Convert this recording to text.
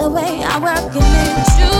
the way I work it. Makes you